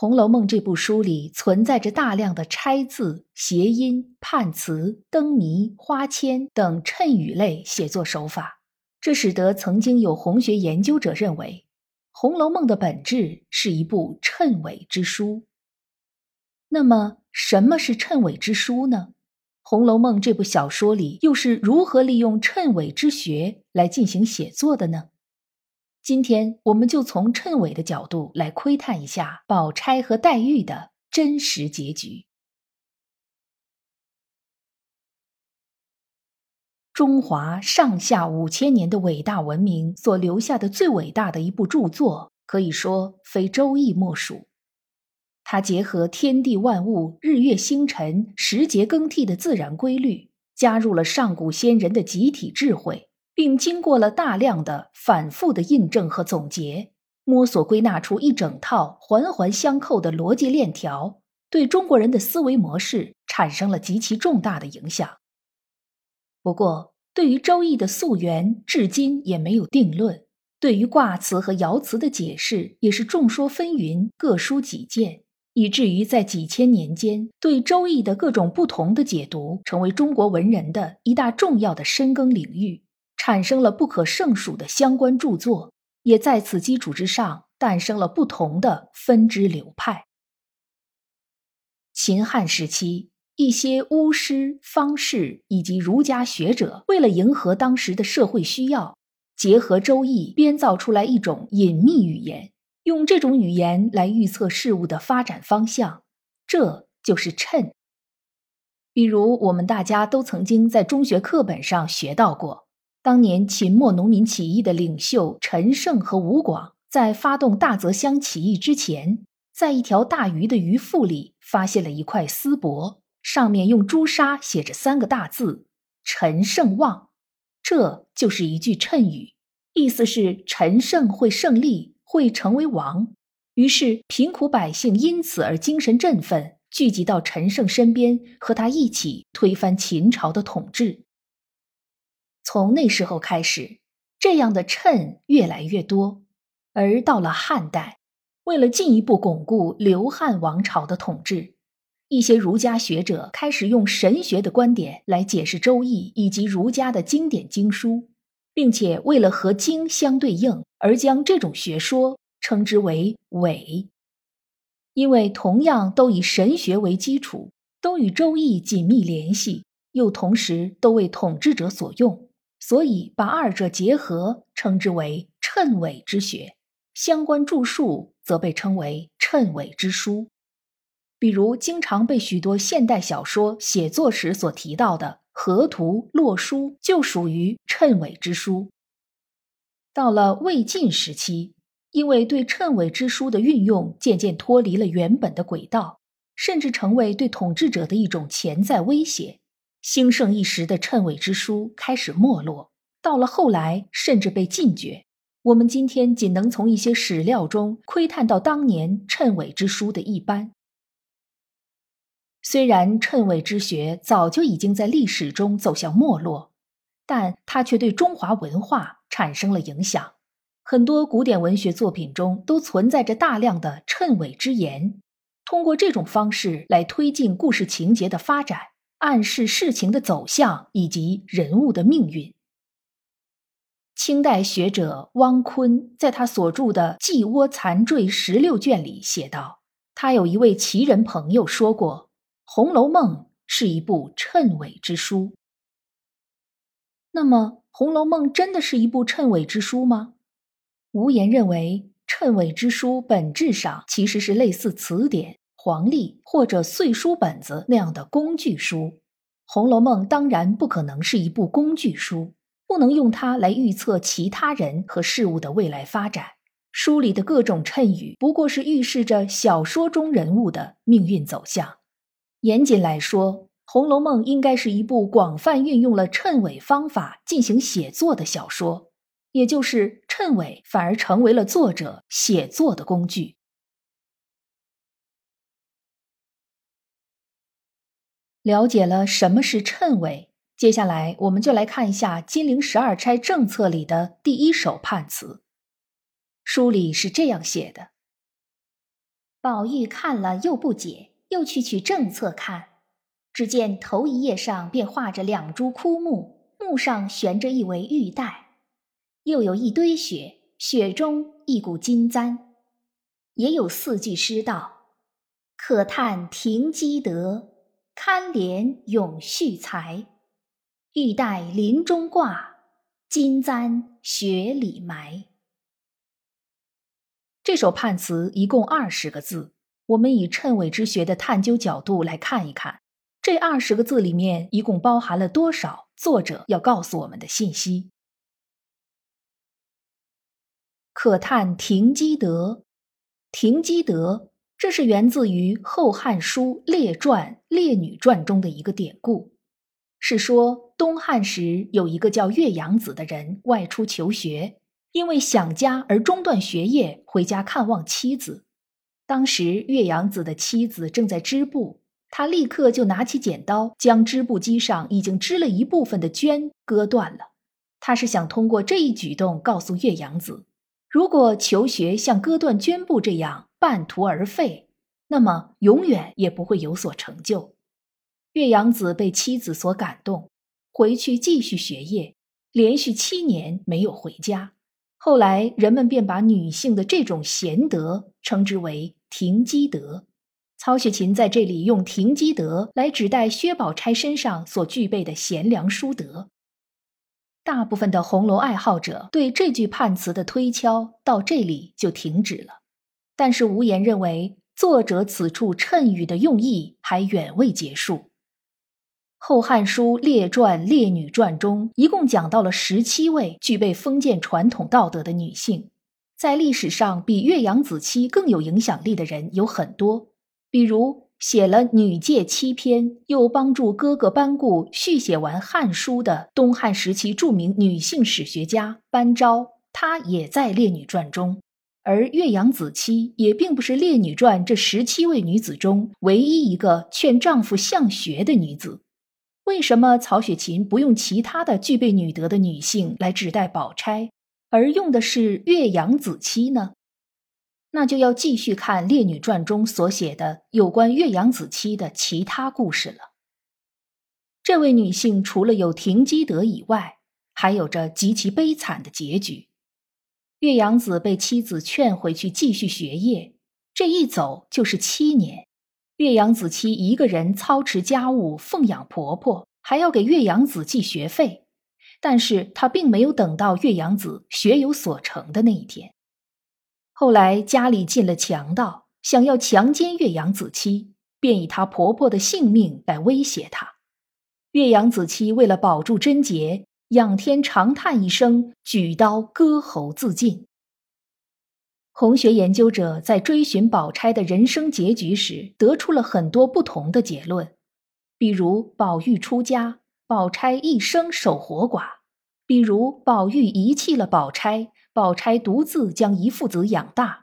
红楼梦》这部书里存在着大量的拆字、谐音、判词、灯谜、花签等衬语类写作手法，这使得曾经有红学研究者认为，《红楼梦》的本质是一部谶纬之书。那么，什么是谶纬之书呢？《红楼梦》这部小说里又是如何利用谶纬之学来进行写作的呢？今天我们就从谶纬的角度来窥探一下宝钗和黛玉的真实结局。中华上下五千年的伟大文明所留下的最伟大的一部著作，可以说非《周易》莫属。它结合天地万物、日月星辰、时节更替的自然规律，加入了上古先人的集体智慧。并经过了大量的反复的印证和总结，摸索归纳出一整套环环相扣的逻辑链条，对中国人的思维模式产生了极其重大的影响。不过，对于《周易》的溯源，至今也没有定论；对于卦辞和爻辞的解释，也是众说纷纭，各抒己见，以至于在几千年间，对《周易》的各种不同的解读，成为中国文人的一大重要的深耕领域。产生了不可胜数的相关著作，也在此基础之上诞生了不同的分支流派。秦汉时期，一些巫师、方士以及儒家学者，为了迎合当时的社会需要，结合《周易》编造出来一种隐秘语言，用这种语言来预测事物的发展方向，这就是谶。比如，我们大家都曾经在中学课本上学到过。当年秦末农民起义的领袖陈胜和吴广，在发动大泽乡起义之前，在一条大鱼的鱼腹里发现了一块丝帛，上面用朱砂写着三个大字“陈胜旺”，这就是一句谶语，意思是陈胜会胜利，会成为王。于是贫苦百姓因此而精神振奋，聚集到陈胜身边，和他一起推翻秦朝的统治。从那时候开始，这样的谶越来越多，而到了汉代，为了进一步巩固刘汉王朝的统治，一些儒家学者开始用神学的观点来解释《周易》以及儒家的经典经书，并且为了和经相对应，而将这种学说称之为“伪”，因为同样都以神学为基础，都与《周易》紧密联系，又同时都为统治者所用。所以，把二者结合，称之为谶纬之学；相关著述则被称为谶纬之书。比如，经常被许多现代小说写作时所提到的《河图》《洛书》，就属于谶纬之书。到了魏晋时期，因为对谶纬之书的运用渐渐脱离了原本的轨道，甚至成为对统治者的一种潜在威胁。兴盛一时的谶纬之书开始没落，到了后来甚至被禁绝。我们今天仅能从一些史料中窥探到当年谶纬之书的一般。虽然谶纬之学早就已经在历史中走向没落，但它却对中华文化产生了影响。很多古典文学作品中都存在着大量的谶纬之言，通过这种方式来推进故事情节的发展。暗示事情的走向以及人物的命运。清代学者汪坤在他所著的《寄窝残坠十六卷》里写道：“他有一位奇人朋友说过，《红楼梦》是一部谶纬之书。那么，《红楼梦》真的是一部谶纬之书吗？”无言认为，谶纬之书本质上其实是类似词典。黄历或者岁书本子那样的工具书，《红楼梦》当然不可能是一部工具书，不能用它来预测其他人和事物的未来发展，书里的各种谶语不过是预示着小说中人物的命运走向。严谨来说，《红楼梦》应该是一部广泛运用了谶纬方法进行写作的小说，也就是谶纬反而成为了作者写作的工具。了解了什么是谶纬，接下来我们就来看一下金陵十二钗政策里的第一首判词。书里是这样写的：宝玉看了又不解，又去取政策看，只见头一页上便画着两株枯木，木上悬着一围玉带，又有一堆雪，雪中一股金簪，也有四句诗道：“可叹停机德。”堪怜永续才，欲带林中挂，金簪雪里埋。这首判词一共二十个字，我们以谶纬之学的探究角度来看一看，这二十个字里面一共包含了多少作者要告诉我们的信息？可叹停机德，停机德。这是源自于《后汉书·列传·列女传》中的一个典故，是说东汉时有一个叫岳阳子的人外出求学，因为想家而中断学业，回家看望妻子。当时岳阳子的妻子正在织布，他立刻就拿起剪刀，将织布机上已经织了一部分的绢割断了。他是想通过这一举动告诉岳阳子，如果求学像割断绢布这样。半途而废，那么永远也不会有所成就。岳阳子被妻子所感动，回去继续学业，连续七年没有回家。后来人们便把女性的这种贤德称之为“停机德”。曹雪芹在这里用“停机德”来指代薛宝钗身上所具备的贤良淑德。大部分的红楼爱好者对这句判词的推敲到这里就停止了。但是无言认为，作者此处谶语的用意还远未结束。《后汉书·列传·列女传》中一共讲到了十七位具备封建传统道德的女性，在历史上比岳阳子期更有影响力的人有很多，比如写了《女诫七篇》，又帮助哥哥班固续写完《汉书》的东汉时期著名女性史学家班昭，她也在《列女传》中。而岳阳子期也并不是《列女传》这十七位女子中唯一一个劝丈夫向学的女子。为什么曹雪芹不用其他的具备女德的女性来指代宝钗，而用的是岳阳子期呢？那就要继续看《列女传》中所写的有关岳阳子期的其他故事了。这位女性除了有停机德以外，还有着极其悲惨的结局。岳阳子被妻子劝回去继续学业，这一走就是七年。岳阳子妻一个人操持家务，奉养婆婆，还要给岳阳子寄学费。但是她并没有等到岳阳子学有所成的那一天。后来家里进了强盗，想要强奸岳阳子期，便以她婆婆的性命来威胁她。岳阳子期为了保住贞洁。仰天长叹一声，举刀割喉自尽。红学研究者在追寻宝钗的人生结局时，得出了很多不同的结论，比如宝玉出家，宝钗一生守活寡；比如宝玉遗弃了宝钗，宝钗独自将一父子养大；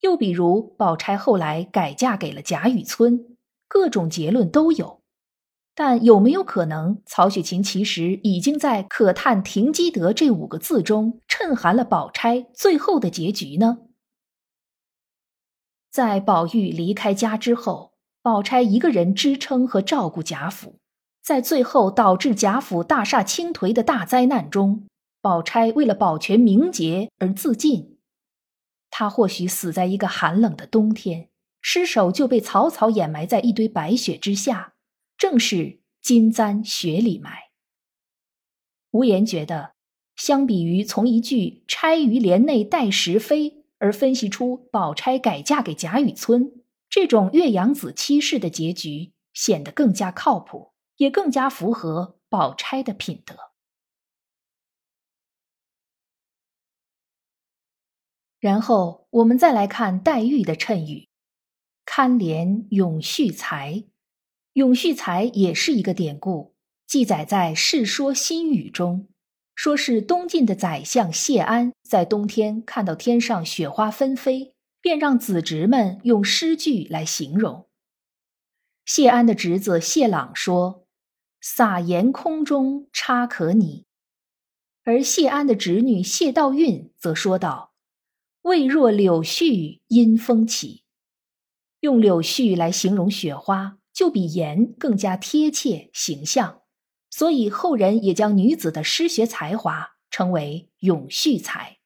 又比如宝钗后来改嫁给了贾雨村。各种结论都有。但有没有可能，曹雪芹其实已经在“可叹停机德”这五个字中衬含了宝钗最后的结局呢？在宝玉离开家之后，宝钗一个人支撑和照顾贾府，在最后导致贾府大厦倾颓的大灾难中，宝钗为了保全名节而自尽。她或许死在一个寒冷的冬天，尸首就被草草掩埋在一堆白雪之下。正是金簪雪里埋。无言觉得，相比于从一句“钗于帘内待时飞”而分析出宝钗改嫁给贾雨村这种岳阳子妻式的结局，显得更加靠谱，也更加符合宝钗的品德。然后我们再来看黛玉的谶语：“堪怜永续才。”永续才也是一个典故，记载在《世说新语》中，说是东晋的宰相谢安在冬天看到天上雪花纷飞，便让子侄们用诗句来形容。谢安的侄子谢朗说：“撒盐空中差可拟。”而谢安的侄女谢道韫则说道：“未若柳絮因风起。”用柳絮来形容雪花。就比盐更加贴切形象，所以后人也将女子的诗学才华称为咏絮才。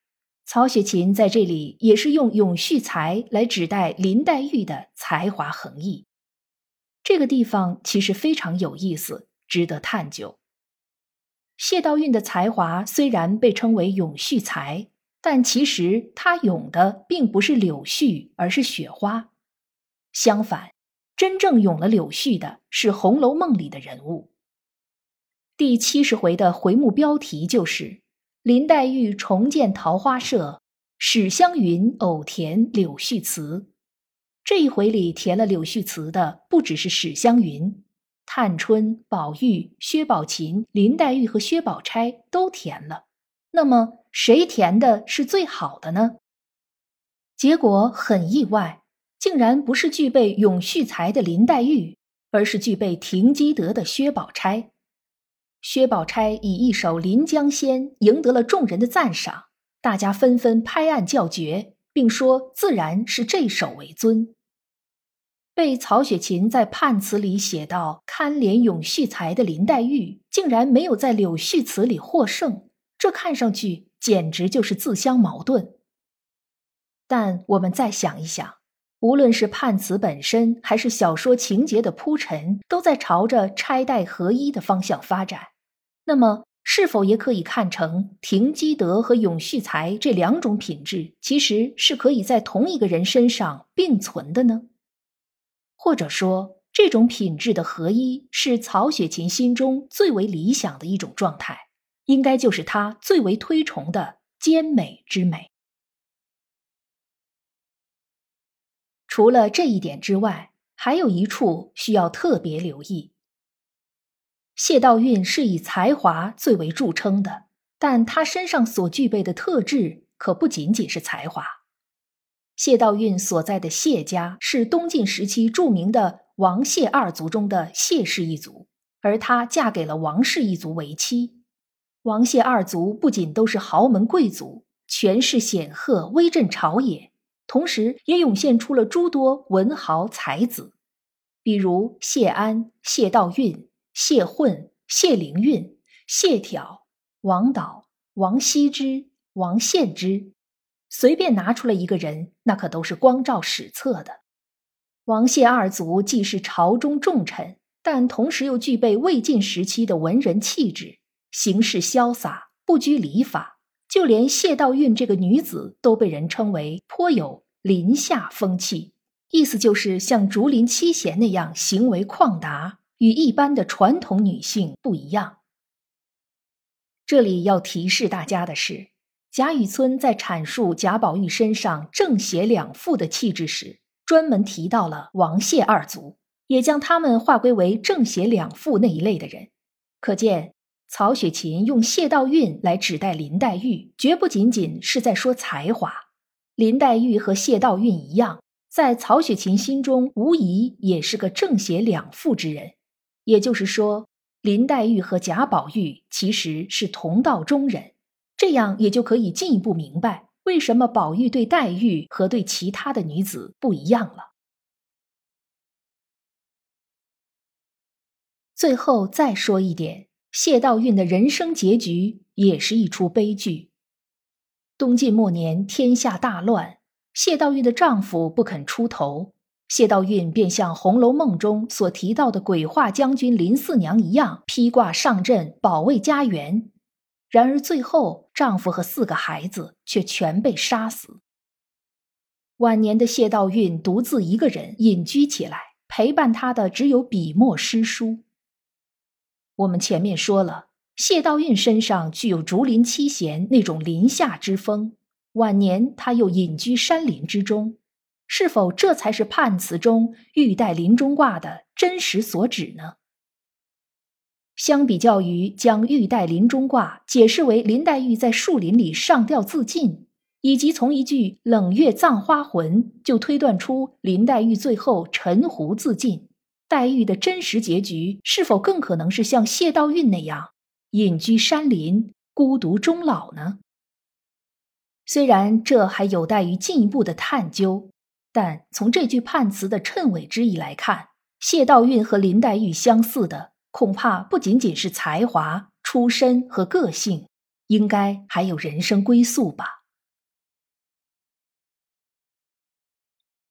曹雪芹在这里也是用咏絮才来指代林黛玉的才华横溢。这个地方其实非常有意思，值得探究。谢道韫的才华虽然被称为咏絮才，但其实他咏的并不是柳絮，而是雪花。相反。真正咏了柳絮的是《红楼梦》里的人物。第七十回的回目标题就是“林黛玉重建桃花社，史湘云偶填柳絮词”。这一回里填了柳絮词的不只是史湘云，探春、宝玉、薛宝琴、林黛玉和薛宝钗都填了。那么谁填的是最好的呢？结果很意外。竟然不是具备永续才的林黛玉，而是具备停机德的薛宝钗。薛宝钗以一首《临江仙》赢得了众人的赞赏，大家纷纷拍案叫绝，并说自然是这首为尊。被曹雪芹在判词里写到堪怜永续才的林黛玉，竟然没有在柳絮词里获胜，这看上去简直就是自相矛盾。但我们再想一想。无论是判词本身，还是小说情节的铺陈，都在朝着钗黛合一的方向发展。那么，是否也可以看成停机德和永续才这两种品质，其实是可以在同一个人身上并存的呢？或者说，这种品质的合一，是曹雪芹心中最为理想的一种状态，应该就是他最为推崇的兼美之美。除了这一点之外，还有一处需要特别留意。谢道韫是以才华最为著称的，但她身上所具备的特质可不仅仅是才华。谢道韫所在的谢家是东晋时期著名的王谢二族中的谢氏一族，而她嫁给了王氏一族为妻。王谢二族不仅都是豪门贵族，权势显赫，威震朝野。同时，也涌现出了诸多文豪才子，比如谢安、谢道韫、谢混、谢灵运、谢眺、王导、王羲之、王献之，随便拿出来一个人，那可都是光照史册的。王谢二族既是朝中重臣，但同时又具备魏晋时期的文人气质，行事潇洒，不拘礼法。就连谢道韫这个女子都被人称为颇有林下风气，意思就是像竹林七贤那样行为旷达，与一般的传统女性不一样。这里要提示大家的是，贾雨村在阐述贾宝玉身上正邪两副的气质时，专门提到了王谢二族，也将他们划归为正邪两副那一类的人，可见。曹雪芹用谢道韫来指代林黛玉，绝不仅仅是在说才华。林黛玉和谢道韫一样，在曹雪芹心中无疑也是个正邪两副之人。也就是说，林黛玉和贾宝玉其实是同道中人。这样也就可以进一步明白，为什么宝玉对黛玉和对其他的女子不一样了。最后再说一点。谢道韫的人生结局也是一出悲剧。东晋末年，天下大乱，谢道韫的丈夫不肯出头，谢道韫便像《红楼梦》中所提到的鬼画将军林四娘一样，披挂上阵保卫家园。然而最后，丈夫和四个孩子却全被杀死。晚年的谢道韫独自一个人隐居起来，陪伴她的只有笔墨诗书。我们前面说了，谢道韫身上具有竹林七贤那种林下之风，晚年他又隐居山林之中，是否这才是判词中玉带林中挂的真实所指呢？相比较于将玉带林中挂解释为林黛玉在树林里上吊自尽，以及从一句“冷月葬花魂”就推断出林黛玉最后沉湖自尽，黛玉的真实结局是否更可能是像谢道韫那样隐居山林，孤独终老呢？虽然这还有待于进一步的探究，但从这句判词的谶纬之意来看，谢道韫和林黛玉相似的。恐怕不仅仅是才华、出身和个性，应该还有人生归宿吧。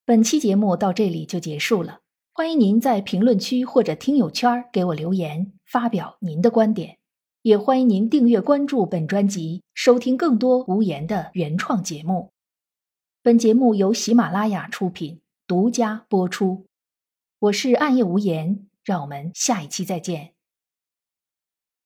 本期节目到这里就结束了，欢迎您在评论区或者听友圈给我留言，发表您的观点。也欢迎您订阅关注本专辑，收听更多无言的原创节目。本节目由喜马拉雅出品，独家播出。我是暗夜无言。让我们下一期再见。